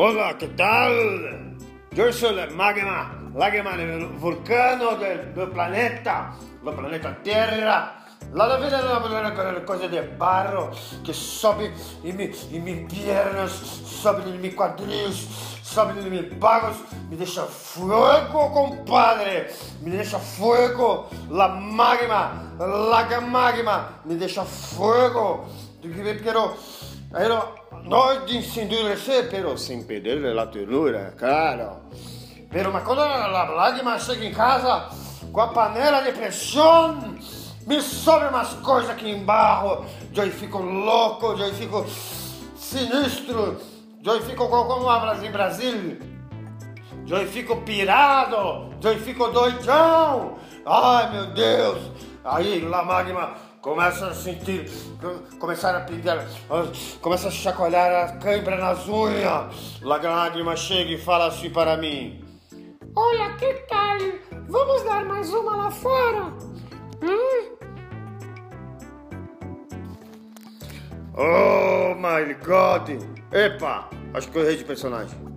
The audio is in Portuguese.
Hola, ¿qué tal? Yo soy el magma, magma del vulcano del, del planeta, del planeta Tierra. La vida no va con cosas de barro que sobe en, mi, mis piernas, sobe en mis cuadrillos, sobe en mis pagos, me deja fuego, compadre, me deja fuego, la magma, la magma, me deja fuego. Quiero, quiero no de endurecer, pero sem perder la ternura, claro. Pero, mas quando a lágrima chega em casa com a panela de pressão, me sobe umas coisas aqui embaixo, eu fico louco, eu fico sinistro, eu fico como hablas em Brasil, eu fico pirado, eu fico doidão, ai meu Deus, aí lá magma começa a sentir, começar a pingar, começa a chacoalhar a cãibra nas unhas, lágrima chega e fala assim para mim, Olha, que tal? Vamos dar mais uma lá fora? Hum? Oh my god! Epa! Acho que eu errei de personagem.